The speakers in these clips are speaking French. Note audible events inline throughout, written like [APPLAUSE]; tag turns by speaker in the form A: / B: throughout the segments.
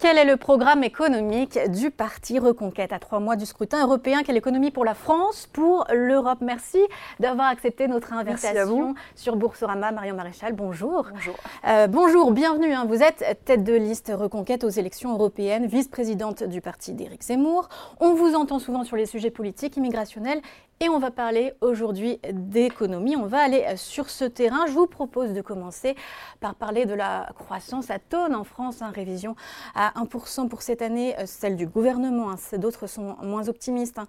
A: Quel est le programme économique du parti Reconquête à trois mois du scrutin européen? Quelle économie pour la France, pour l'Europe? Merci d'avoir accepté notre invitation sur Boursorama. Marion Maréchal, bonjour.
B: Bonjour.
A: Euh, bonjour, bienvenue. Hein. Vous êtes tête de liste Reconquête aux élections européennes, vice-présidente du parti d'Éric Zemmour. On vous entend souvent sur les sujets politiques, immigrationnels et on va parler aujourd'hui d'économie. On va aller sur ce terrain. Je vous propose de commencer par parler de la croissance à tonne en France, hein, révision à 1% pour cette année, euh, celle du gouvernement. Hein. D'autres sont moins optimistes. Hein.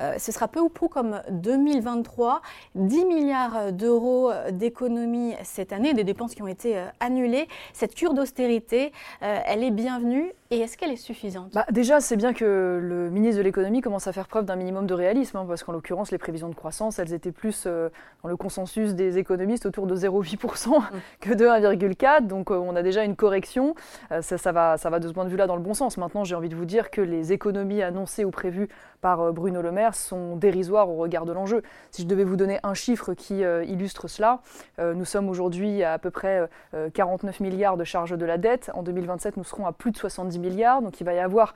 A: Euh, ce sera peu ou prou comme 2023. 10 milliards d'euros d'économie cette année, des dépenses qui ont été euh, annulées. Cette cure d'austérité, elle est bienvenue. Et est-ce qu'elle est suffisante?
B: Bah, Déjà, c'est bien que le ministre de l'économie commence à faire preuve d'un minimum de réalisme, parce qu'en l'occurrence, les prévisions de croissance, elles étaient plus euh, dans le consensus des économistes autour de 0,8% mm. [LAUGHS] que de 1,4%. Donc euh, on a déjà une correction. Euh, ça, ça, va, ça va de ce point de vue-là dans le bon sens. Maintenant, j'ai envie de vous dire que les économies annoncées ou prévues par Bruno Le Maire sont dérisoires au regard de l'enjeu. Si je devais vous donner un chiffre qui illustre cela, nous sommes aujourd'hui à à peu près 49 milliards de charges de la dette. En 2027, nous serons à plus de 70 Donc il va y avoir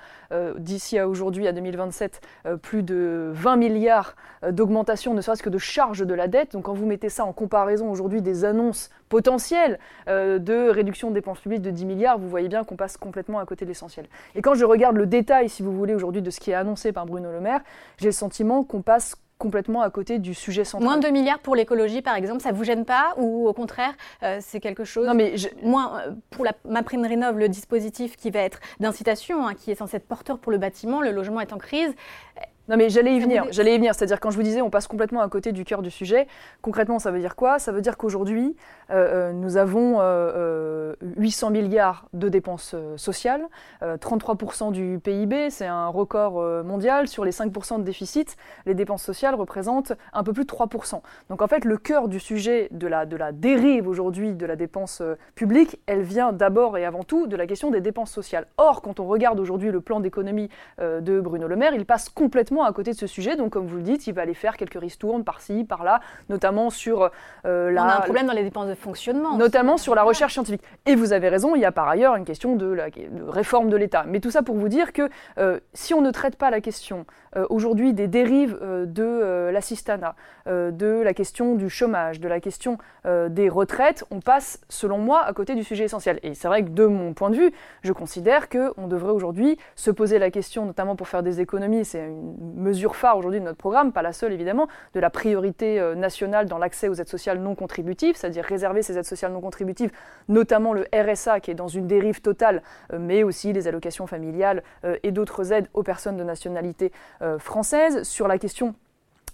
B: d'ici à aujourd'hui, à 2027, plus de 20 milliards d'augmentation, ne serait-ce que de charge de la dette. Donc quand vous mettez ça en comparaison aujourd'hui des annonces potentielles euh, de réduction de dépenses publiques de 10 milliards, vous voyez bien qu'on passe complètement à côté de l'essentiel. Et quand je regarde le détail, si vous voulez, aujourd'hui de ce qui est annoncé par Bruno Le Maire, j'ai le sentiment qu'on passe complètement à côté du sujet central.
A: Moins de 2 milliards pour l'écologie, par exemple, ça vous gêne pas ou au contraire, euh, c'est quelque chose
B: Non, mais
A: moins euh, pour la ma prime rénov, le dispositif qui va être d'incitation, hein, qui est censé être porteur pour le bâtiment, le logement est en crise.
B: Non mais j'allais y venir, j'allais y venir. C'est-à-dire quand je vous disais on passe complètement à côté du cœur du sujet, concrètement ça veut dire quoi? Ça veut dire qu'aujourd'hui euh, euh, nous avons 800 euh, milliards de dépenses sociales, 33% du PIB, c'est un record mondial. Sur les 5% de déficit, les dépenses sociales représentent un peu plus de 3%. Donc en fait le cœur du sujet de la, de la dérive aujourd'hui de la dépense publique, elle vient d'abord et avant tout de la question des dépenses sociales. Or quand on regarde aujourd'hui le plan d'économie de Bruno Le Maire, il passe complètement à côté de ce sujet. Donc, comme vous le dites, il va aller faire quelques ristournes par-ci, par-là, notamment sur
A: euh, la. On a un problème dans les dépenses de fonctionnement.
B: Notamment sur la recherche scientifique. Et vous avez raison, il y a par ailleurs une question de, la, réforme de l'État. Mais tout ça pour vous dire que euh, si on ne traite pas la question euh, aujourd'hui des dérives de l'assistanat, de la question du chômage, de la question des retraites, on passe, selon moi, à côté du sujet essentiel. Et c'est vrai que de mon point de vue, je considère qu'on devrait aujourd'hui se poser la question, notamment pour faire des économies, c'est une mesure phare aujourd'hui de notre programme, pas la seule évidemment, de la priorité euh, nationale dans l'accès aux aides sociales non contributives, c'est-à-dire réserver ces aides sociales non contributives, notamment le RSA qui est dans une dérive totale, euh, mais aussi les allocations familiales euh, et d'autres aides aux personnes de nationalité française. Sur la question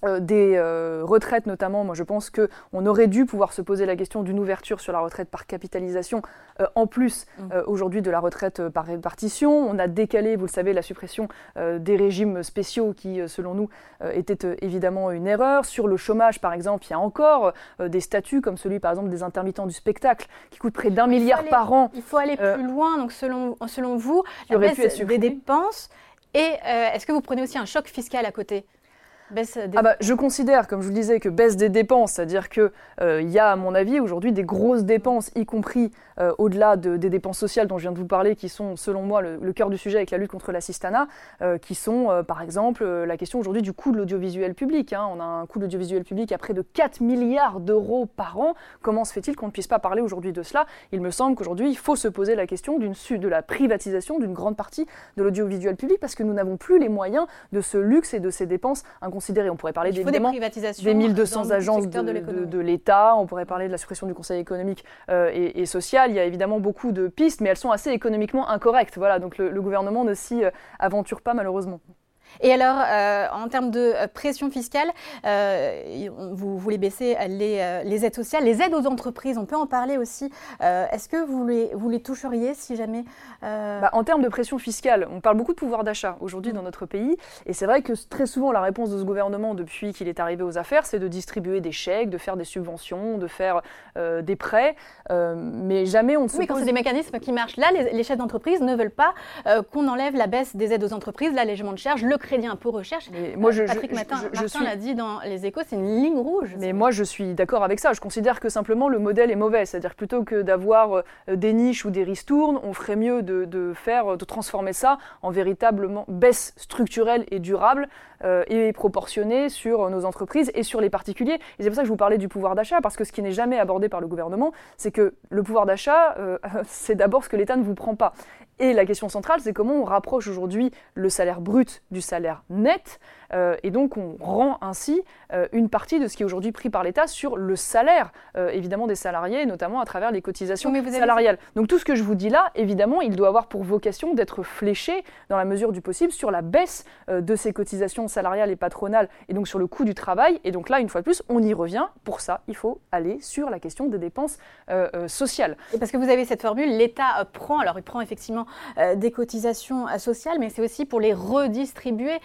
B: euh, des euh, retraites notamment, moi je pense qu'on aurait dû pouvoir se poser la question d'une ouverture sur la retraite par capitalisation, euh, en plus mmh. aujourd'hui de la retraite par répartition. On a décalé, vous le savez, la suppression des régimes spéciaux qui, selon nous, était évidemment une erreur. Sur le chômage, par exemple, il y a encore des statuts comme celui, par exemple, des intermittents du spectacle, qui coûtent près d'un milliard par an.
A: Il faut aller plus loin, donc selon, selon vous, être des dépenses. Et est-ce que vous prenez aussi un choc fiscal à côté?
B: Ah bah, je considère, comme je vous le disais, que baisse des dépenses, c'est-à-dire qu'il euh, y a, à mon avis, aujourd'hui des grosses dépenses, y compris euh, au-delà des dépenses sociales dont je viens de vous parler, qui sont, selon moi, le, cœur du sujet avec la lutte contre l'assistanat, euh, qui sont, par exemple, la question aujourd'hui du coût de l'audiovisuel public. Hein. On a un coût de l'audiovisuel public à près de 4 milliards d'euros par an. Comment se fait-il qu'on ne puisse pas parler aujourd'hui de cela? Il me semble qu'aujourd'hui, il faut se poser la question de la privatisation d'une grande partie de l'audiovisuel public, parce que nous n'avons plus les moyens de ce luxe et de ces dépenses On pourrait parler des, des 1200 agences de, l'État, on pourrait parler de la suppression du Conseil économique euh, et, social. Il y a évidemment beaucoup de pistes, mais elles sont assez économiquement incorrectes. Voilà, donc le, le gouvernement ne s'y euh, aventure pas malheureusement.
A: Et alors, euh, en termes de euh, pression fiscale, euh, vous voulez baisser les, aides sociales, les aides aux entreprises, on peut en parler aussi. Est-ce que vous les, vous les toucheriez si jamais
B: bah, En termes de pression fiscale, on parle beaucoup de pouvoir d'achat aujourd'hui dans notre pays. Et c'est vrai que très souvent, la réponse de ce gouvernement depuis qu'il est arrivé aux affaires, c'est de distribuer des chèques, de faire des subventions, de faire des prêts. mais jamais on ne se
A: Oui, quand c'est des mécanismes qui marchent. Là, les, chefs d'entreprise ne veulent pas qu'on enlève la baisse des aides aux entreprises, l'allègement de charges, le crédit impôt recherche.
B: Mais moi, je,
A: Patrick
B: je,
A: Martin,
B: je-
A: Martin
B: suis-
A: l'a dit dans Les Échos, c'est une ligne rouge.
B: Mais moi, je suis d'accord avec ça. Je considère que simplement le modèle est mauvais. C'est-à-dire plutôt que d'avoir euh, des niches ou des ristournes, on ferait mieux de, de faire, de transformer ça en véritablement baisse structurelle et durable euh, et proportionnée sur nos entreprises et sur les particuliers. Et c'est pour ça que je vous parlais du pouvoir d'achat, parce que ce qui n'est jamais abordé par le gouvernement, c'est que le pouvoir d'achat, euh, [LAUGHS] c'est d'abord ce que l'État ne vous prend pas. Et la question centrale, c'est comment on rapproche aujourd'hui le salaire brut du salaire net, euh, et donc on rend ainsi euh, une partie de ce qui est aujourd'hui pris par l'État sur le salaire, euh, évidemment, des salariés, notamment à travers les cotisations
A: Oui, avez-
B: salariales. Donc tout ce que je vous dis là, évidemment, il doit avoir pour vocation d'être fléché, dans la mesure du possible, sur la baisse de ces cotisations salariales et patronales, et donc sur le coût du travail. Et donc là, une fois de plus, on y revient. Pour ça, il faut aller sur la question des dépenses sociales.
A: Et parce que vous avez cette formule, l'État prend, alors il prend effectivement des cotisations sociales, mais c'est aussi pour les redistribuer.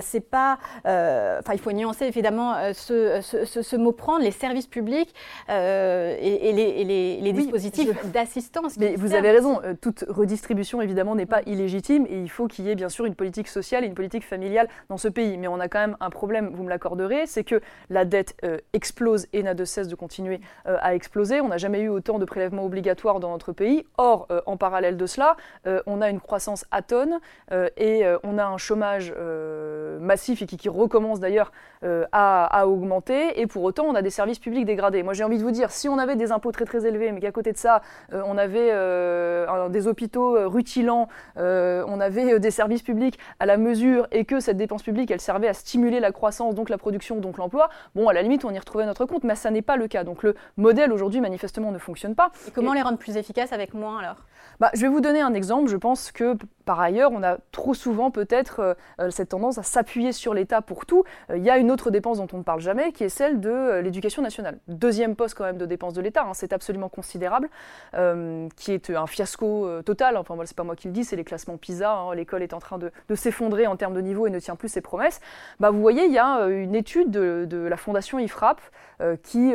A: C'est pas, euh, enfin il faut nuancer évidemment euh, ce, ce- ce- ce mot prendre, les services publics euh, et, et les, et les- les
B: Oui,
A: dispositifs d'assistance.
B: Mais vous
A: servent.
B: avez raison, toute redistribution évidemment n'est pas illégitime et il faut qu'il y ait bien sûr une politique sociale et une politique familiale dans ce pays. Mais on a quand même un problème, vous me l'accorderez, c'est que la dette explose et n'a de cesse de continuer à exploser. On n'a jamais eu autant de prélèvements obligatoires dans notre pays. Or, euh, en parallèle de cela, euh, on a une croissance atone euh, et on a un chômage euh, et qui, qui recommence d'ailleurs euh, à, à augmenter. Et pour autant, on a des services publics dégradés. Moi, j'ai envie de vous dire, si on avait des impôts très très élevés, mais qu'à côté de ça, euh, on avait euh, des hôpitaux rutilants, on avait des services publics à la mesure et que cette dépense publique, elle servait à stimuler la croissance, donc la production, donc l'emploi, bon, à la limite, on y retrouvait notre compte, mais ça n'est pas le cas. Donc le modèle aujourd'hui, manifestement, ne fonctionne pas.
A: Et comment les rendre plus efficaces avec moins alors?
B: Bah, je vais vous donner un exemple. Je pense que par ailleurs, on a trop souvent peut-être euh, euh, cette tendance à s'appuyer sur l'État pour tout. Euh, Il y a une autre dépense dont on ne parle jamais, qui est celle de l'éducation nationale. Deuxième poste quand même de dépense de l'État, hein, c'est absolument considérable, qui est un fiasco total. Enfin, c'est pas moi qui le dis, c'est les classements PISA. hein. L'école est en train de, s'effondrer en termes de niveau et ne tient plus ses promesses. Bah, vous voyez, il y a une étude de, la Fondation IFRAP qui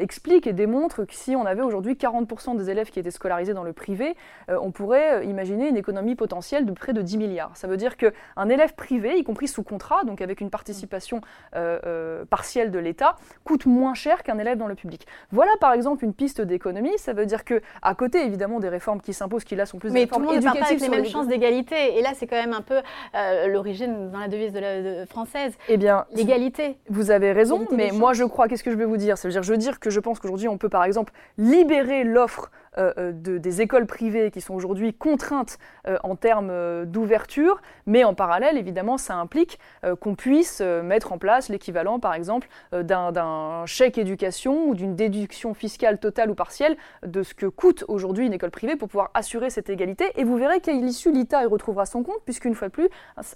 B: explique et démontre que si on avait aujourd'hui 40% des élèves qui étaient scolarisés dans le privé, on pourrait imaginer une économie potentielle de près de 10 milliards. Ça veut dire qu'un élève privé, y compris sous contrat, donc avec une participation euh, euh, partielle de l'État, coûte moins cher qu'un élève dans le public. Voilà par exemple une piste d'économie. Ça veut dire que à côté évidemment des réformes qui s'imposent, qui là sont plus des
A: Mais tout
B: réformes
A: le monde part pas avec
B: éducatives
A: les mêmes
B: les-
A: chances d'égalité. Et là, c'est quand même un peu euh, l'origine dans la devise de la, de- française.
B: Eh bien,
A: L'égalité.
B: Vous avez raison,
A: des
B: mais moi je crois, qu'est-ce que je vais vous dire? Ça veut dire, je veux dire que je pense qu'aujourd'hui on peut par exemple libérer l'offre euh, euh, de- des écoles privées qui sont aujourd'hui contraintes euh, en termes d'ouverture, mais en parallèle évidemment ça implique qu'on puisse mettre en place l'équivalent par exemple d'un chèque éducation ou d'une déduction fiscale totale ou partielle de ce que coûte aujourd'hui une école privée pour pouvoir assurer cette égalité. Et vous verrez qu'à l'issue, l'État y retrouvera son compte, puisqu'une fois de plus,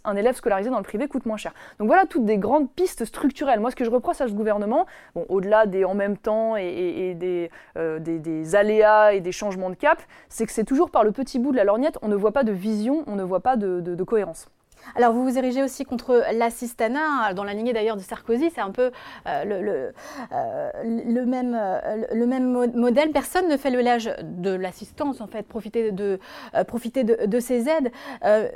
B: un, élève scolarisé dans le privé coûte moins cher. Donc voilà toutes des grandes pistes structurelles. Moi, ce que je reproche à ce gouvernement, bon, au-delà des en même temps et, des, des aléas et des changements de cap, c'est que c'est toujours par le petit bout de la lorgnette, on ne voit pas de vision, on ne voit pas de, cohérence.
A: Alors, vous vous érigez aussi contre l'assistanat, dans la lignée d'ailleurs de Sarkozy, c'est un peu euh, euh, le même, euh, le même mo- modèle. Personne ne fait le lège de l'assistance, en fait, profiter de, profiter de, ces aides.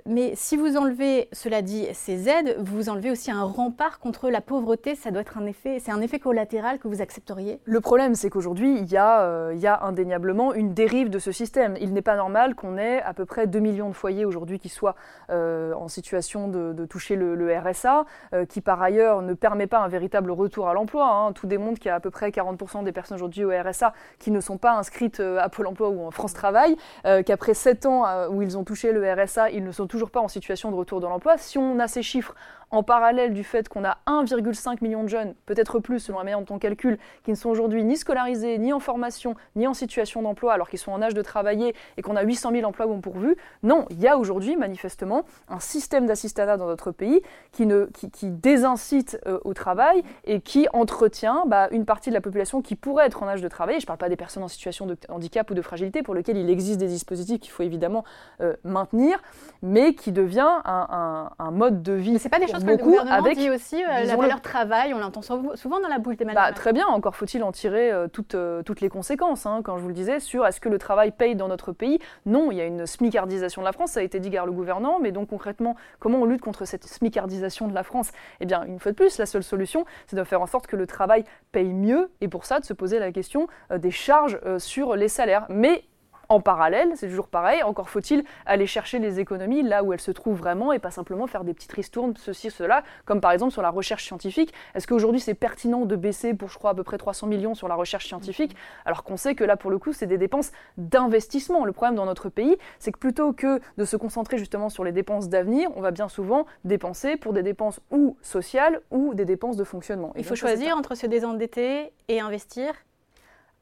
A: Mais si vous enlevez, cela dit, ces aides, vous enlevez aussi un rempart contre la pauvreté. Ça doit être un effet, c'est un effet collatéral que vous accepteriez?
B: Le problème, c'est qu'aujourd'hui, il, y a, il y a indéniablement une dérive de ce système. Il n'est pas normal qu'on ait à peu près 2 millions de foyers aujourd'hui qui soient en situation de, toucher le, RSA, euh, qui par ailleurs ne permet pas un véritable retour à l'emploi. hein. Tout démontre qu'il y a à peu près 40% des personnes aujourd'hui au RSA qui ne sont pas inscrites euh, à Pôle emploi ou en France Travail, euh, qu'après 7 ans où ils ont touché le RSA, ils ne sont toujours pas en situation de retour dans l'emploi. Si on a ces chiffres en parallèle du fait qu'on a 1,5 million de jeunes, peut-être plus selon la manière dont on calcule, qui ne sont aujourd'hui ni scolarisés, ni en formation, ni en situation d'emploi, alors qu'ils sont en âge de travailler et qu'on a 800 000 emplois bon pourvus. Non, il y a aujourd'hui manifestement un système d'assistanat dans notre pays qui, ne, qui, qui désincite euh, au travail et qui entretient bah, une partie de la population qui pourrait être en âge de travailler. Je ne parle pas des personnes en situation de handicap ou de fragilité pour lesquelles il existe des dispositifs qu'il faut évidemment euh, maintenir, mais qui devient un, un- un mode de vie.
A: C'est pas des chose que le gouvernement avec, dit aussi, euh, la valeur travail, on l'entend souvent dans la bouche des
B: bah, très bien, encore faut-il en tirer euh, toutes, euh, toutes les conséquences, hein, quand je vous le disais, sur est-ce que le travail paye dans notre pays. Non, il y a une smicardisation de la France, ça a été dit gare le gouvernement, mais donc concrètement, comment on lutte contre cette smicardisation de la France? Eh bien, une fois de plus, la seule solution, c'est de faire en sorte que le travail paye mieux, et pour ça, de se poser la question des charges sur les salaires. Mais en parallèle, c'est toujours pareil, encore faut-il aller chercher les économies là où elles se trouvent vraiment et pas simplement faire des petites ristournes, ceci, cela, comme par exemple sur la recherche scientifique. Est-ce qu'aujourd'hui c'est pertinent de baisser pour, je crois, à peu près 300 millions sur la recherche scientifique, alors qu'on sait que là, pour le coup, c'est des dépenses d'investissement. Le problème dans notre pays, c'est que plutôt que de se concentrer justement sur les dépenses d'avenir, on va bien souvent dépenser pour des dépenses ou sociales ou des dépenses de fonctionnement.
A: Il faut choisir entre se désendetter et investir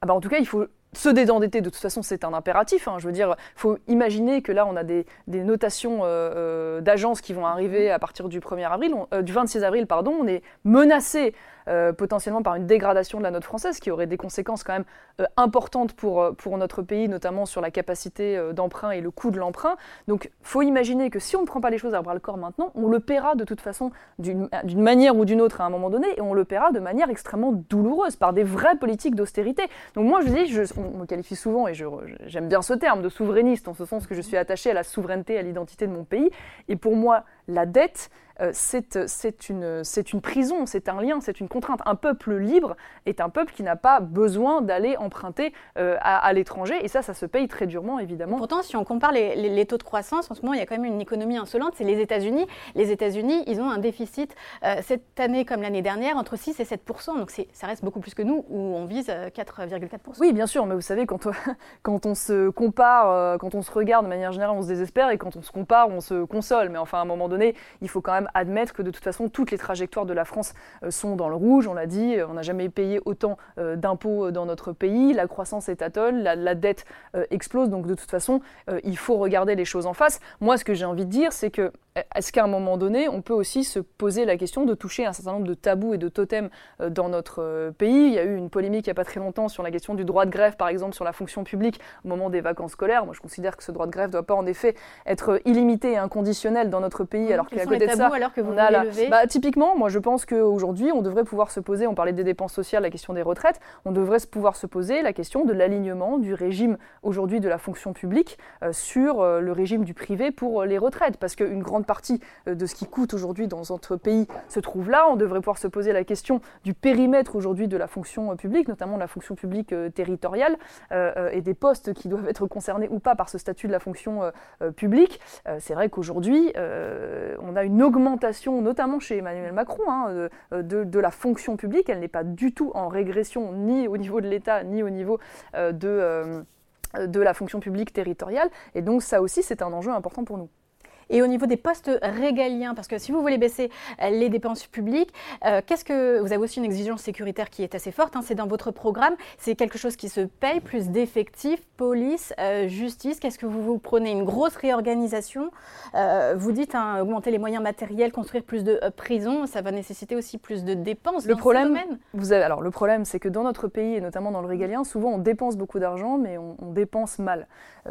B: ah bah en tout cas, il faut se désendetter, de toute façon, c'est un impératif. Hein. Je veux dire, il faut imaginer que là, on a des, notations euh, euh, d'agences qui vont arriver à partir du 1er avril, euh, du 26 avril, pardon. On est menacé euh, potentiellement par une dégradation de la note française qui aurait des conséquences quand même euh, importantes pour, euh, pour notre pays, notamment sur la capacité d'emprunt et le coût de l'emprunt. Donc faut imaginer que si on ne prend pas les choses à bras le corps maintenant, on le paiera de toute façin d'une manière ou d'une autre à un moment donné et on le paiera de manière extrêmement douloureuse par des vraies politiques d'austérité. Donc moi je dis, on me qualifie souvent et j'aime bien ce terme de souverainiste en ce sens que je suis attaché à la souveraineté, à l'identité de mon pays. Et pour moi, la dette, euh, c'est une, une prison, c'est un lien, c'est une contrainte. Un peuple libre est un peuple qui n'a pas besoin d'aller emprunter euh, à, l'étranger, et ça, ça se paye très durement, évidemment.
A: Pourtant, si on compare les, taux de croissance, en ce moment, il y a quand même une économie insolente, c'est les États-Unis. Les États-Unis, ils ont un déficit euh, cette année comme l'année dernière entre 6 et 7 donc ça reste beaucoup plus que nous, où on vise 4,4
B: Oui, bien sûr, mais vous savez, quand on, [LAUGHS] quand on se compare, quand on se regarde de manière générale, on se désespère, et quand on se compare, on se console. Mais enfin, à un moment donné, il faut quand même admettre que de toute façon, toutes les trajectoires de la France euh, sont dans le rouge. On l'a dit, on n'a jamais payé autant euh, d'impôts dans notre pays. La croissance est atoll, la, la dette euh, explose. Donc de toute façon, il faut regarder les choses en face. Moi, ce que j'ai envie de dire, c'est que est-ce qu'à un moment donné, on peut aussi se poser la question de toucher un certain nombre de tabous et de totems dans notre pays. Il y a eu une polémique il n'y a pas très longtemps sur la question du droit de grève, par exemple, sur la fonction publique au moment des vacances scolaires. Moi, je considère que ce droit de grève ne doit pas en effet être illimité et inconditionnel dans notre pays, alors qu'à côté de ça,
A: alors que vous on a la...
B: bah, typiquement, moi, je pense qu'aujourd'hui, on devrait pouvoir se poser, on parlait des dépenses sociales, la question des retraites, on devrait pouvoir se poser la question de l'alignement du régime aujourd'hui de la fonction publique euh, sur euh, le régime du privé pour euh, les retraites, parce qu'une grande partie de ce qui coûte aujourd'hui dans notre pays se trouve là. On devrait pouvoir se poser la question du périmètre aujourd'hui de la fonction publique, notamment de la fonction publique territoriale, et des postes qui doivent être concernés ou pas par ce statut de la fonction publique. C'est vrai qu'aujourd'hui, on a une augmentation, notamment chez Emmanuel Macron, hein, de, la fonction publique. Elle n'est pas du tout en régression, ni au niveau de l'État, ni au niveau de la fonction publique territoriale. Et donc ça aussi, c'est un enjeu important pour nous.
A: Et au niveau des postes régaliens, parce que si vous voulez baisser euh, les dépenses publiques, euh, qu'est-ce que vous avez aussi une exigence sécuritaire qui est assez forte. Hein, c'est dans votre programme, c'est quelque chose qui se paye, plus d'effectifs, police, euh, justice. Qu'est-ce que vous vous prenez Une grosse réorganisation. vous dites hein, augmenter les moyens matériels, construire plus de prisons, ça va nécessiter aussi plus de dépenses.
B: Le
A: dans
B: problème,
A: ce domaine.
B: vous avez, alors le problème, c'est que dans notre pays et notamment dans le régalien, souvent on dépense beaucoup d'argent, mais on, dépense mal.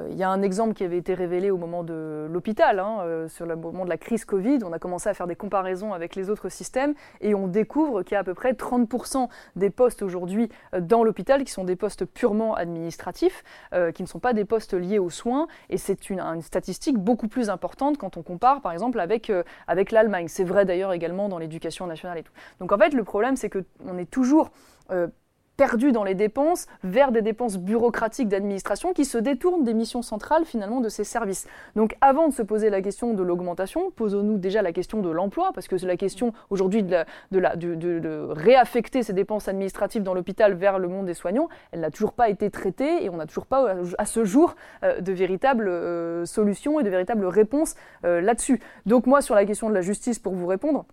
B: Il y a un exemple qui avait été révélé au moment de l'hôpital. Hein, euh, sur le moment de la crise Covid, on a commencé à faire des comparaisons avec les autres systèmes et on découvre qu'il y a à peu près 30% des postes aujourd'hui euh, dans l'hôpital qui sont des postes purement administratifs, euh, qui ne sont pas des postes liés aux soins. Et c'est une, statistique beaucoup plus importante quand on compare par exemple avec, avec l'Allemagne. C'est vrai d'ailleurs également dans l'éducation nationale et tout. Donc en fait, le problème, c'est qu'on est toujours perdu dans les dépenses vers des dépenses bureaucratiques d'administration qui se détournent des missions centrales finalement de ces services. Donc avant de se poser la question de l'augmentation, posons-nous déjà la question de l'emploi, parce que c'est la question aujourd'hui de, réaffecter ces dépenses administratives dans l'hôpital vers le monde des soignants, elle n'a toujours pas été traitée et on n'a toujours pas à ce jour euh, de véritables euh, solutions et de véritables réponses euh, là-dessus. Donc moi sur la question de la justice, pour vous répondre,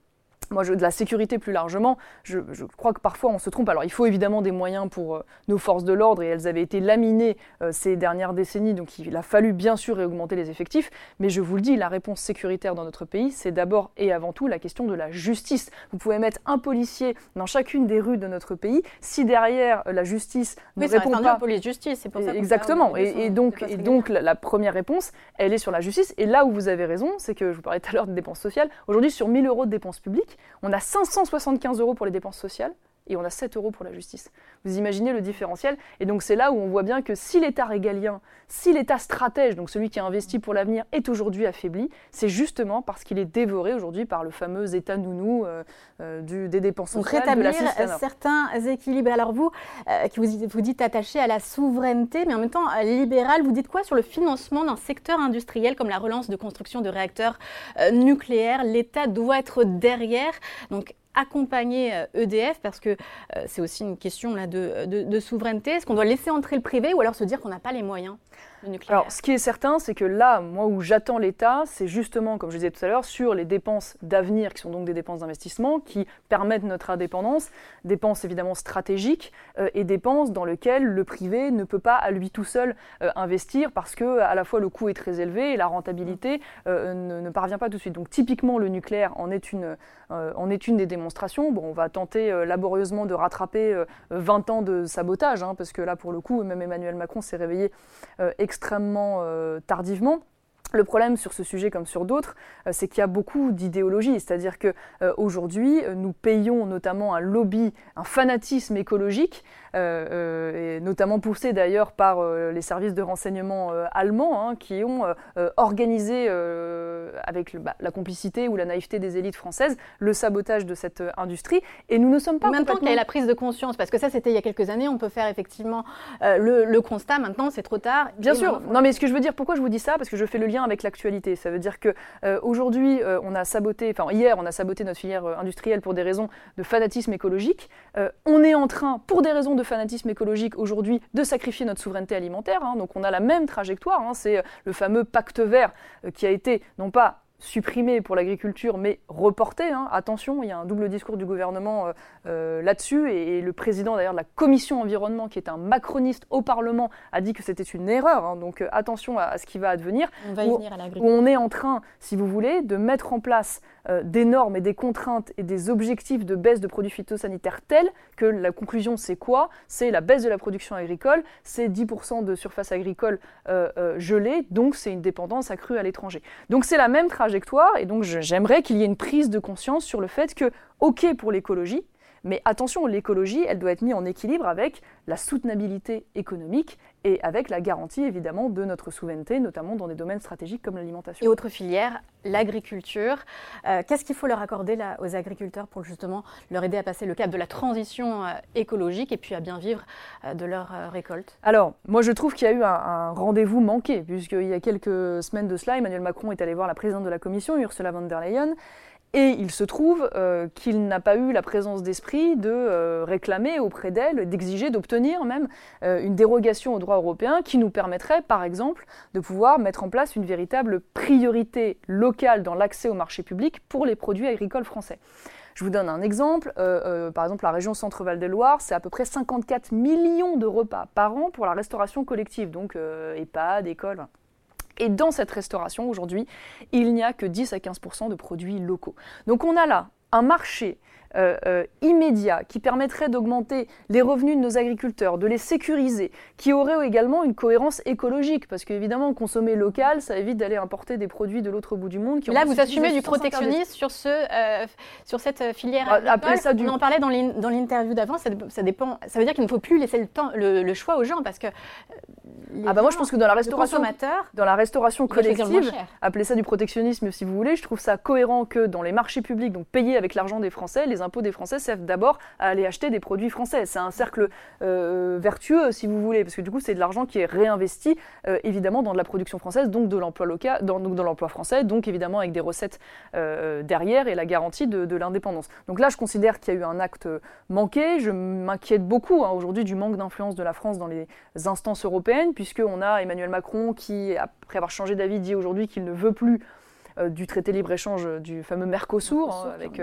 B: moi, je, de la sécurité plus largement, je, crois que parfois on se trompe. Alors, il faut évidemment des moyens pour euh, nos forces de l'ordre et elles avaient été laminées euh, ces dernières décennies, donc il a fallu bien sûr augmenter les effectifs. Mais je vous le dis, la réponse sécuritaire dans notre pays, c'est d'abord et avant tout la question de la justice. Vous pouvez mettre un policier dans chacune des rues de notre pays. Si derrière euh, la justice ne répond pas,
A: police justice, c'est pour ça.
B: Exactement. Et, donc, et donc la, la première réponse, elle est sur la justice. Et là où vous avez raison, c'est que je vous parlais tout à l'heure de dépenses sociales. Aujourd'hui, sur 1000 euros de dépenses publiques, on a 575 euros pour les dépenses sociales et on a 7 euros pour la justice. Vous imaginez le différentiel Et donc c'est là où on voit bien que si l'État régalien, si l'État stratège, donc celui qui a investi pour l'avenir, est aujourd'hui affaibli, c'est justement parce qu'il est dévoré aujourd'hui par le fameux État nounou euh, euh, du, des dépenses sociales.
A: Donc rétablir certains équilibres. Alors vous, euh, qui vous, vous dites attaché à la souveraineté, mais en même temps libéral, vous dites quoi sur le financement d'un secteur industriel comme la relance de construction de réacteurs nucléaires? L'État doit être derrière. Donc accompagner EDF euh, e parce que euh, c'est aussi une question là, de, de souveraineté. Est-ce qu'on doit laisser entrer le privé ou alors se dire qu'on n'a pas les moyens?
B: Alors, ce qui est certain, c'est que là, moi, où j'attends l'État, c'est justement, comme je disais tout à l'heure, sur les dépenses d'avenir, qui sont donc des dépenses d'investissement, qui permettent notre indépendance, dépenses évidemment stratégiques, euh, et dépenses dans lesquelles le privé ne peut pas à lui tout seul euh, investir, parce que à la fois le coût est très élevé et la rentabilité euh, ne, parvient pas tout de suite. Donc, typiquement, le nucléaire en est une, en est une des démonstrations. Bon, on va tenter laborieusement de rattraper 20 ans de sabotage, hein, parce que là, pour le coup, même Emmanuel Macron s'est réveillé extrêmement euh, tardivement. Le problème sur ce sujet comme sur d'autres, euh, c'est qu'il y a beaucoup d'idéologie, c'est-à-dire que euh, aujourd'hui, nous payons notamment un lobby, un fanatisme écologique et notamment poussé d'ailleurs par euh, les services de renseignement allemands hein, qui ont organisé, avec bah, la complicité ou la naïveté des élites françaises, le sabotage de cette industrie. Et nous ne sommes pas
A: Maintenant qu'il y a la prise de conscience, parce que ça c'était il y a quelques années, on peut faire effectivement le, constat, maintenant c'est trop tard.
B: Bien sûr, non mais ce que je veux dire, pourquoi je vous dis ça? Parce que je fais le lien avec l'actualité. Ça veut dire que aujourd'hui, on a saboté, enfin hier, on a saboté notre filière industrielle pour des raisons de fanatisme écologique. on est en train, pour des raisons de fanatisme écologique aujourd'hui de sacrifier notre souveraineté alimentaire. Hein. donc on a la même trajectoire. Hein. c'est euh, le fameux pacte vert euh, qui a été non pas supprimé pour l'agriculture, mais reporté. Hein. Attention, il y a un double discours du gouvernement euh, euh, là-dessus, et, le président d'ailleurs de la commission environnement, qui est un macroniste au Parlement, a dit que c'était une erreur. Hein. donc euh, attention à, ce qui va advenir.
A: On va y où, venir à l'agriculture.
B: on est en train, si vous voulez, de mettre en place des normes et des contraintes et des objectifs de baisse de produits phytosanitaires tels que la conclusion c'est quoi? C'est la baisse de la production agricole, c'est 10% de surface agricole gelée, donc c'est une dépendance accrue à l'étranger. Donc c'est la même trajectoire et donc j'aimerais qu'il y ait une prise de conscience sur le fait que, ok pour l'écologie, mais attention, l'écologie, elle doit être mise en équilibre avec la soutenabilité économique et avec la garantie évidemment de notre souveraineté, notamment dans des domaines stratégiques comme l'alimentation.
A: Et autre filière, l'agriculture. Euh, qu'est-ce qu'il faut leur accorder là, aux agriculteurs pour justement leur aider à passer le cap de la transition euh, écologique et puis à bien vivre euh, de leur récolte?
B: Alors, moi je trouve qu'il y a eu un, un rendez-vous manqué, puisqu'il y a quelques semaines de cela, Emmanuel Macron est allé voir la présidente de la Commission, Ursula von der Leyen, et il se trouve euh, qu'il n'a pas eu la présence d'esprit de euh, réclamer auprès d'elle, d'exiger, d'obtenir même euh, une dérogation au droit européen qui nous permettrait, par exemple, de pouvoir mettre en place une véritable priorité locale dans l'accès au marché public pour les produits agricoles français. Je vous donne un exemple. par exemple, la région Centre-Val de Loire, c'est à peu près 54 millions de repas par an pour la restauration collective, donc EHPAD, école. Et dans cette restauration, aujourd'hui, il n'y a que 10 à 15% de produits locaux. Donc on a là un marché euh, euh, immédiat qui permettrait d'augmenter les revenus de nos agriculteurs, de les sécuriser, qui aurait également une cohérence écologique, parce qu'évidemment, consommer local, ça évite d'aller importer des produits de l'autre bout du monde.
A: Qui Là, vous assumez du protectionnisme sur, ce, euh, sur cette filière bah, ça du... On en parlait dans l'interview d'avant, ça, dépend. Ça veut dire qu'il ne faut plus laisser le, temps, le, choix aux gens, parce que
B: ah bah moi je pense que dans la restauration, dans la restauration collective, appelez ça du protectionnisme si vous voulez, je trouve ça cohérent que dans les marchés publics, donc payés avec l'argent des Français, les des Français servent d'abord à aller acheter des produits français. C'est un cercle euh, vertueux, si vous voulez, parce que du coup, c'est de l'argent qui est réinvesti, euh, évidemment, dans de la production française, donc de l'emploi local, dans, dans l'emploi français, donc évidemment avec des recettes euh, derrière et la garantie de, l'indépendance. Donc là, je considère qu'il y a eu un acte manqué. Je m'inquiète beaucoup hein, aujourd'hui du manque d'influence de la France dans les instances européennes, puisqu'on a Emmanuel Macron qui, après avoir changé d'avis, dit aujourd'hui qu'il ne veut plus du traité libre-échange du fameux Mercosur, hein, avec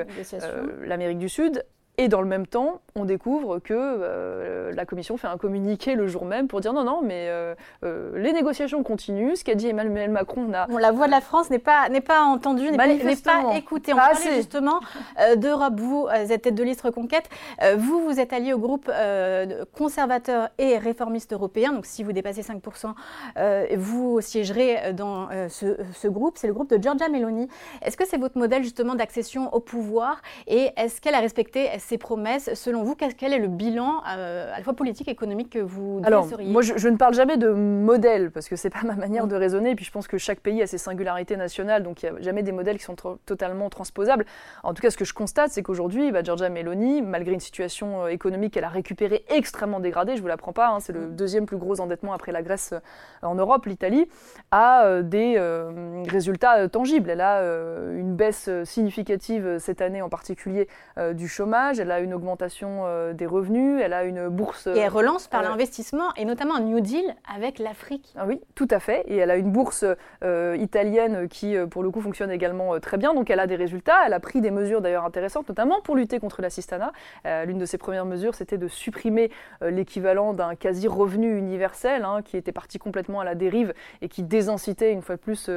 B: l'Amérique du Sud. Et dans le même temps, on découvre que euh, la Commission fait un communiqué le jour même pour dire non, non, mais euh, euh, les négociations continuent. Ce qu'a dit Emmanuel Macron,
A: on a... la voix de la France n'est pas, n'est pas entendue, n'est pas, écoutée. On parler justement d'Europe. Vous êtes tête de liste Reconquête. vous, vous êtes allié au groupe conservateur et réformiste européen. Donc, si vous dépassez 5%, vous siégerez dans ce, ce, groupe. C'est le groupe de Giorgia Meloni. Est-ce que c'est votre modèle justement d'accession au pouvoir? Et est-ce qu'elle a respecté ces promesses. Selon vous, quel est le bilan euh, à la fois politique et économique que vous
B: Alors, moi, je, ne parle jamais de modèle, parce que ce n'est pas ma manière de raisonner. Et puis, je pense que chaque pays a ses singularités nationales, donc il n'y a jamais des modèles qui sont totalement transposables. En tout cas, ce que je constate, c'est qu'aujourd'hui, bah, Giorgia Meloni, malgré une situation euh, économique qu'elle a récupérée extrêmement dégradée, je ne vous l'apprends pas, hein, c'est le mm. deuxième plus gros endettement après la Grèce euh, en Europe, l'Italie, a des résultats tangibles. Elle a une baisse significative cette année en particulier du chômage elle a une augmentation euh, des revenus, elle a une bourse.
A: Et elle relance par euh, l'investissement et notamment un New Deal avec l'Afrique.
B: Ah oui, tout à fait. Et elle a une bourse euh, italienne qui, pour le coup, fonctionne également très bien. Donc elle a des résultats. Elle a pris des mesures d'ailleurs intéressantes, notamment pour lutter contre l'assistanat. L'une de ses premières mesures, c'était de supprimer l'équivalent d'un quasi-revenu universel hein, qui était parti complètement à la dérive et qui désincitait une fois de plus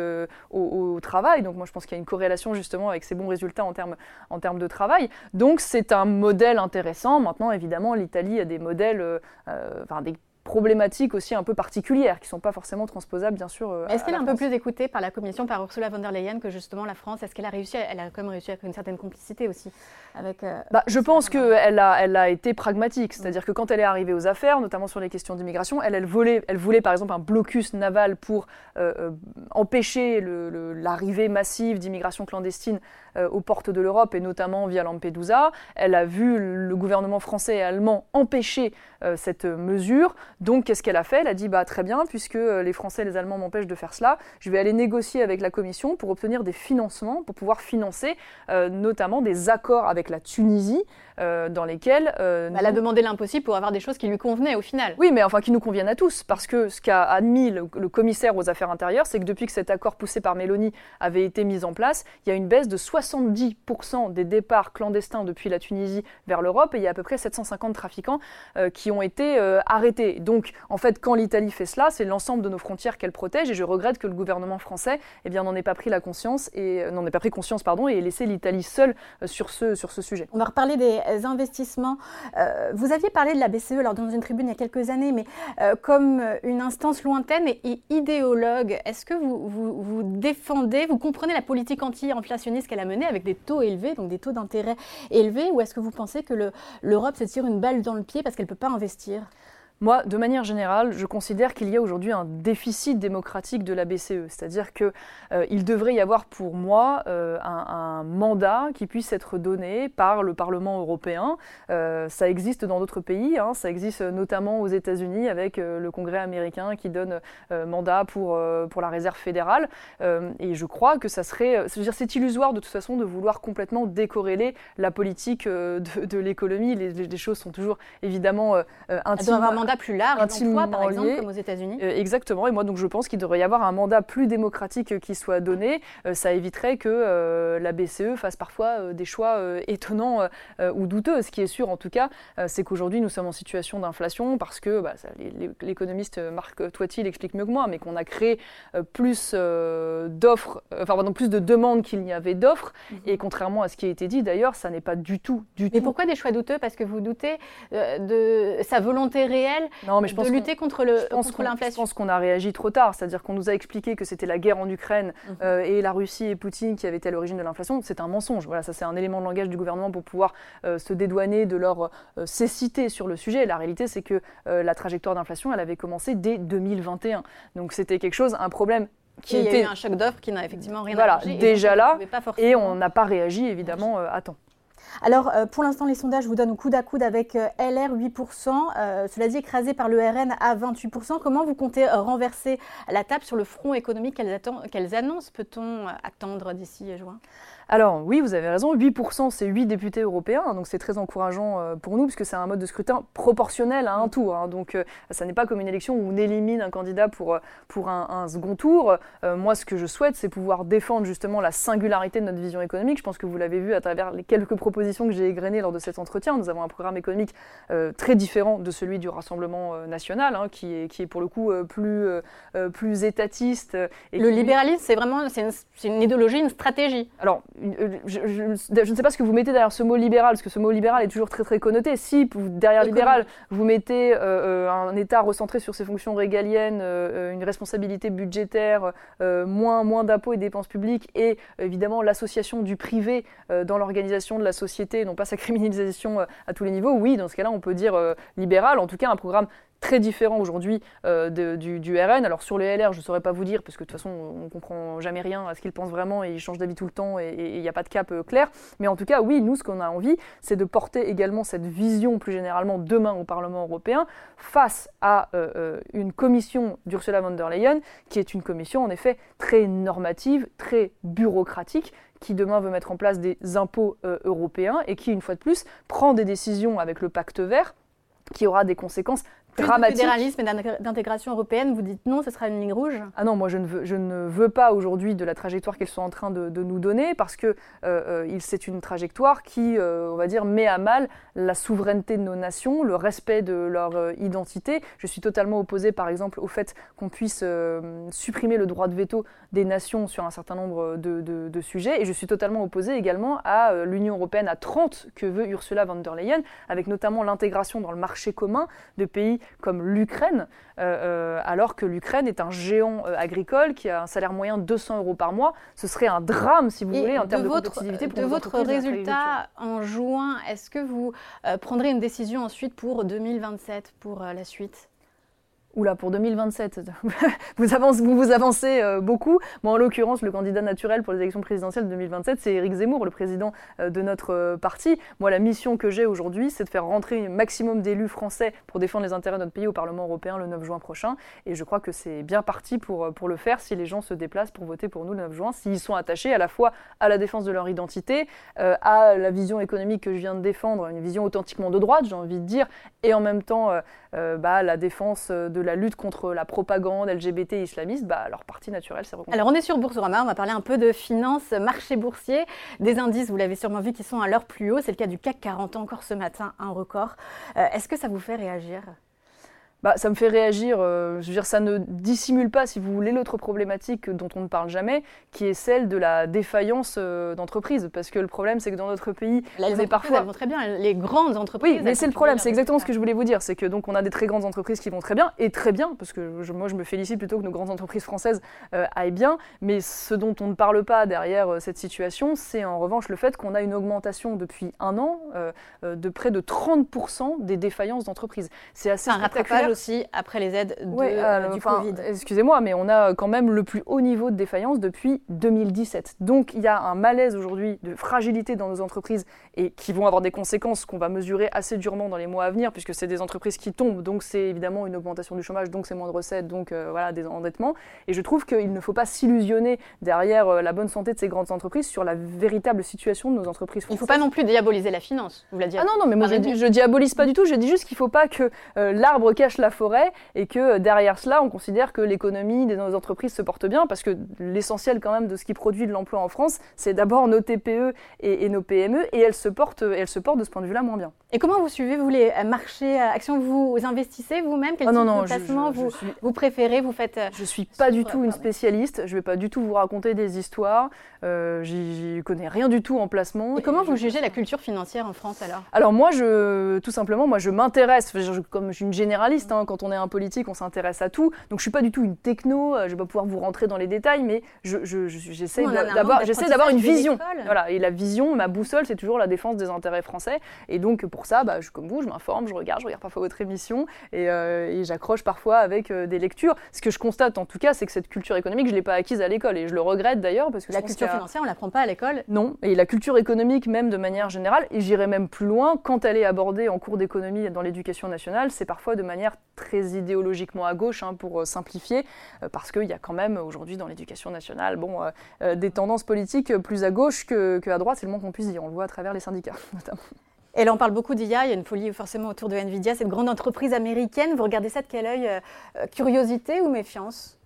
B: au, travail. Donc moi, je pense qu'il y a une corrélation justement avec ces bons résultats en termes, en termes de travail. Donc c'est un modèle intéressant. Maintenant, évidemment, l'Italie a des modèles, euh, euh, enfin des problématiques aussi un peu particulières qui ne sont pas forcément transposables, bien sûr. Euh,
A: Est-ce qu'elle est un peu plus écoutée par la Commission, par Ursula von der Leyen, que justement la France? Est-ce qu'elle a réussi Elle a quand même réussi avec une certaine complicité aussi avec.
B: Euh, bah, je pense qu'elle a, elle a été pragmatique, c'est-à-dire que quand elle est arrivée aux affaires, notamment sur les questions d'immigration, elle, elle, voulait, elle voulait par exemple un blocus naval pour euh, empêcher l'arrivée massive d'immigration clandestine aux portes de l'Europe et notamment via Lampedusa. Elle a vu le gouvernement français et allemand empêcher cette mesure. Donc, qu'est-ce qu'elle a fait? Elle a dit bah, très bien, puisque euh, les Français et les Allemands m'empêchent de faire cela, je vais aller négocier avec la Commission pour obtenir des financements, pour pouvoir financer euh, notamment des accords avec la Tunisie, euh, dans lesquels.
A: elle a demandé l'impossible pour avoir des choses qui lui convenaient au final.
B: Oui, mais enfin qui nous conviennent à tous, parce que ce qu'a admis le, commissaire aux affaires intérieures, c'est que depuis que cet accord poussé par Mélanie avait été mis en place, il y a une baisse de 70% des départs clandestins depuis la Tunisie vers l'Europe, et il y a à peu près 750 trafiquants qui ont été arrêtés. Donc, en fait, quand l'Italie fait cela, c'est l'ensemble de nos frontières qu'elle protège. Et je regrette que le gouvernement français, eh n'en ait pas pris la conscience et euh, n'en ait pas pris conscience, pardon, et laissé l'Italie seule euh, sur ce sur ce sujet.
A: On va reparler des euh, investissements. vous aviez parlé de la BCE lors dans une tribune il y a quelques années, mais comme une instance lointaine et idéologue. Est-ce que vous, vous, vous, défendez, vous comprenez la politique anti-inflationniste qu'elle a menée avec des taux élevés, donc des taux d'intérêt élevés, ou est-ce que vous pensez que l'Europe se tire une balle dans le pied parce qu'elle ne peut pas investir?
B: Moi, de manière générale, je considère qu'il y a aujourd'hui un déficit démocratique de la BCE. C'est-à-dire qu'il euh, devrait y avoir pour moi euh, un, mandat qui puisse être donné par le Parlement européen. Euh, ça existe dans d'autres pays, hein. ça existe notamment aux États-Unis avec le Congrès américain qui donne mandat pour, la réserve fédérale. et je crois que ça serait. C'est illusoire de toute façon de vouloir complètement décorréler la politique de, l'économie. Les, choses sont toujours évidemment
A: plus large d'emploi, par exemple, comme aux États-Unis
B: euh, Exactement. Et moi, donc, je pense qu'il devrait y avoir un mandat plus démocratique qui soit donné. Euh, ça éviterait que euh, la BCE fasse parfois des choix étonnants ou douteux. Ce qui est sûr, en tout cas, c'est qu'aujourd'hui, nous sommes en situation d'inflation parce que bah, l'économiste Marc Toiti l'explique mieux que moi, mais qu'on a créé plus d'offres, enfin, pardon, plus de demandes qu'il n'y avait d'offres. Mhm. Et contrairement à ce qui a été dit, d'ailleurs, ça n'est pas du tout, du
A: mais pourquoi des choix douteux? Parce que vous doutez de sa volonté réelle non, mais je pense de lutter contre l'inflation
B: Je pense qu'on a réagi trop tard, c'est-à-dire qu'on nous a expliqué que c'était la guerre en Ukraine mhm. euh, et la Russie et Poutine qui avaient été à l'origine de l'inflation. C'est un mensonge. Voilà, ça c'est un élément de langage du gouvernement pour pouvoir euh, se dédouaner de leur euh, cécité sur le sujet. la réalité, c'est que la trajectoire d'inflation, elle avait commencé dès 2021. Donc c'était quelque chose, un problème qui
A: il
B: était...
A: y a eu un choc d'offre qui n'a effectivement rien
B: voilà, déjà là, et on n'a pas réagi évidemment à temps.
A: Alors, euh, pour l'instant, les sondages vous donnent coude à coude avec euh, LR 8%, euh, cela dit écrasé par le RN à 28%. Comment vous comptez renverser la table sur le front économique qu'elles annoncent Peut-on attendre d'ici juin?
B: Alors oui, vous avez raison, 8% c'est 8 députés européens, donc c'est très encourageant euh, pour nous, puisque c'est un mode de scrutin proportionnel à un tour. Hein. donc euh, ça n'est pas comme une élection où on élimine un candidat pour, euh, pour un, second tour. moi, ce que je souhaite, c'est pouvoir défendre justement la singularité de notre vision économique. Je pense que vous l'avez vu à travers les quelques propositions que j'ai égrenées lors de cet entretien. Nous avons un programme économique très différent de celui du Rassemblement national, hein, qui, est, qui est pour le coup plus, plus étatiste.
A: Et le libéralisme, c'est vraiment c'est une, une idéologie, une stratégie.
B: Alors, euh, je, ne sais pas ce que vous mettez derrière ce mot libéral, parce que ce mot libéral est toujours très très connoté. Si derrière libéral, vous mettez euh, euh, un État recentré sur ses fonctions régaliennes, une responsabilité budgétaire, moins, moins d'impôts et dépenses publiques, et évidemment l'association du privé dans l'organisation de la société, non pas sa criminalisation à tous les niveaux, oui, dans ce cas-là, on peut dire libéral, en tout cas un programme très différent aujourd'hui euh, du, RN. Alors sur les LR, je ne saurais pas vous dire, parce que de toute façon, on ne comprend jamais rien à ce qu'ils pensent vraiment et ils changent d'avis tout le temps et il n'y a pas de cap euh, clair. Mais en tout cas, oui, nous, ce qu'on a envie, c'est de porter également cette vision plus généralement demain au Parlement européen face à euh, une commission d'Ursula von der Leyen, qui est une commission en effet très normative, très bureaucratique, qui demain veut mettre en place des impôts européens et qui, une fois de plus, prend des décisions avec le pacte vert qui aura des conséquences
A: dramatique. De fédéralisme et d'intégration européenne, vous dites non, ce sera une ligne rouge?
B: Ah non, moi je ne veux, je ne veux pas aujourd'hui de la trajectoire qu'ils sont en train de, nous donner parce que euh, euh c'est une trajectoire qui, euh, on va dire, met à mal la souveraineté de nos nations, le respect de leur euh, identité. Je suis totalement opposé, par exemple, au fait qu'on puisse supprimer le droit de veto des nations sur un certain nombre de, de sujets et je suis totalement opposé également à l'Union européenne à 30 que veut Ursula von der Leyen, avec notamment l'intégration dans le marché commun de pays comme l'Ukraine, euh, euh, alors que l'Ukraine est un géant euh, agricole qui a un salaire moyen de 200 euros par mois. Ce serait un drame, si vous voulez, en termes de compétitivité.
A: Pour de votre résultat en juin, est-ce que vous prendrez une décision ensuite pour 2027, pour la suite?
B: Oula, pour 2027, [LAUGHS] vous, avancez, vous, avancez euh, beaucoup. Moi, en l'occurrence, le candidat naturel pour les élections présidentielles de 2027, c'est Éric Zemmour, le président euh, de notre euh, parti. Moi, la mission que j'ai aujourd'hui, c'est de faire rentrer un maximum d'élus français pour défendre les intérêts de notre pays au Parlement européen le 9 juin prochain. Et je crois que c'est bien parti pour, pour le faire si les gens se déplacent pour voter pour nous le 9 juin, s'ils sont attachés à la fois à la défense de leur identité, à la vision économique que je viens de défendre, une vision authentiquement de droite, j'ai envie de dire, et en même temps bah, la défense de la lutte contre la propagande LGBT islamiste, bah, leur parti naturel, c'est
A: Alors on est sur Boursorama, on va parler un peu de finance, marché boursier, des indices, vous l'avez sûrement vu, qui sont à leur plus haut. C'est le cas du CAC 40 encore ce matin, un record. Euh, est-ce que ça vous fait réagir?
B: Bah, ça me fait réagir. Euh, je veux dire, ça ne dissimule pas, si vous voulez, l'autre problématique dont on ne parle jamais, qui est celle de la défaillance euh, d'entreprise. Parce que le problème, c'est que dans notre pays,
A: les on parfois. Elles vont très bien, les grandes entreprises.
B: Oui, mais c'est le problème, c'est exactement ce que je voulais vous dire. C'est que donc on a des très grandes entreprises qui vont très bien, et très bien, parce que moi je me félicite plutôt que nos grandes entreprises françaises euh, aillent bien. Mais ce dont on ne parle pas derrière cette situation, c'est en revanche le fait qu'on a une augmentation depuis un an de près de 30% des défaillances d'entreprises.
A: C'est assez un rattrapage aussi après les aides de, euh, du Covid.
B: Excusez-moi, mais on a quand même le plus haut niveau de défaillance depuis 2017. Donc il y a un malaise aujourd'hui de fragilité dans nos entreprises et qui vont avoir des conséquences qu'on va mesurer assez durement dans les mois à venir puisque c'est des entreprises qui tombent. Donc c'est évidemment une augmentation du chômage, donc c'est moins de recettes, donc euh, voilà des endettements. Et je trouve qu'il ne faut pas s'illusionner derrière euh, la bonne santé de ces grandes entreprises sur la véritable situation de nos entreprises
A: françaises. Il ne faut pas non plus diaboliser la finance, vous la dites.
B: Ah non, non, mais moi je, je, diabolise pas du tout. Je dis juste qu'il ne faut pas que l'arbre cache la forêt et que euh, derrière cela, on considère que l'économie de nos entreprises se porte bien parce que l'essentiel quand même de ce qui produit de l'emploi en France, c'est d'abord nos TPE et, nos PME et elles se, portent, elles se portent de ce point de vue-là moins bien.
A: Et comment vous suivez, vous, les euh, marchés euh, actions Vous investissez vous-même? Quel ah non, non, de vous, vous préférez? Vous faites
B: Je suis pas du tout une spécialiste. Je vais pas du tout vous raconter des histoires. Euh, J'y connais rien du tout en placement.
A: Et comment vous jugez la culture financière en France alors?
B: Alors moi, je, tout simplement, moi, je m'intéresse. Comme je suis une généraliste, hein, quand on est un politique, on s'intéresse à tout. Donc je suis pas du tout une techno, euh, je vais pas pouvoir vous rentrer dans les détails, mais j'essaie d'avoir une vision. Voilà, et la vision, ma boussole, c'est toujours la défense des intérêts français. Et donc pour ça, bah, je, comme vous, je m'informe, je regarde, je regarde parfois votre émission et, euh, j'accroche parfois avec euh, des lectures. Ce que je constate en tout cas, c'est que cette culture économique, je l'ai pas acquise à l'école et je le regrette d'ailleurs parce que
A: la culture financière, on l'apprend pas à l'école.
B: Non, et la culture économique même de manière générale, et j'irai même plus loin, quand elle est abordée en cours d'économie dans l'éducation nationale, c'est parfois de manière très idéologiquement à gauche, hein, pour simplifier, parce qu'il y a quand même aujourd'hui dans l'éducation nationale bon, des tendances politiques plus à gauche que, que à droite, c'est le moins qu'on puisse dire. On le voit à travers les syndicats [LAUGHS] notamment.
A: Et là, parle beaucoup d'IA, il y a une folie forcément autour de Nvidia, cette grande entreprise américaine. Vous regardez ça de quel œil Curiosité ou méfiance?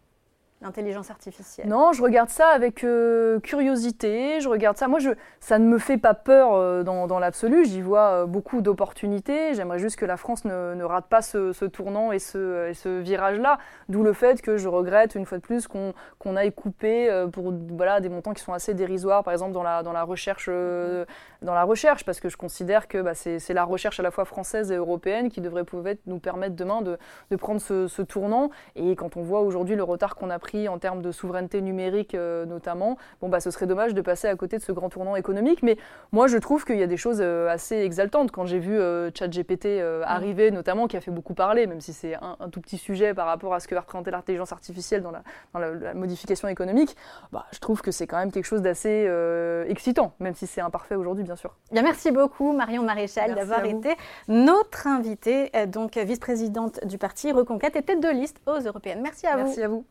A: L'intelligence artificielle
B: Non, je regarde ça avec euh, curiosité, je regarde ça. Moi, ça ne me fait pas peur euh, dans, l'absolu, j'y vois euh, beaucoup d'opportunités. J'aimerais juste que la France ne, rate pas ce, tournant et ce, virage-là, d'où le fait que je regrette une fois de plus qu'on qu'on aille couper pour voilà, des montants qui sont assez dérisoires, par exemple dans la, recherche, dans la recherche, parce que je considère que bah, c'est la recherche à la fois française et européenne qui devrait pouvoir nous permettre demain de, de prendre ce, ce tournant. Et quand on voit aujourd'hui le retard qu'on a pris en termes de souveraineté numérique euh, notamment, bon, bah, ce serait dommage de passer à côté de ce grand tournant économique. Mais moi, je trouve qu'il y a des choses euh, assez exaltantes. Quand j'ai vu euh, ChatGPT mm. arriver, notamment, qui a fait beaucoup parler, même si c'est un, tout petit sujet par rapport à ce que va représenter l'intelligence artificielle dans la, dans la, modification économique, bah, je trouve que c'est quand même quelque chose d'assez excitant, même si c'est imparfait aujourd'hui, bien sûr.
A: Bien, merci beaucoup, Marion Maréchal, d'avoir été notre invitée, donc vice-présidente du parti Reconquête et tête de liste aux européennes. Merci à
B: vous.
A: Merci
B: à vous.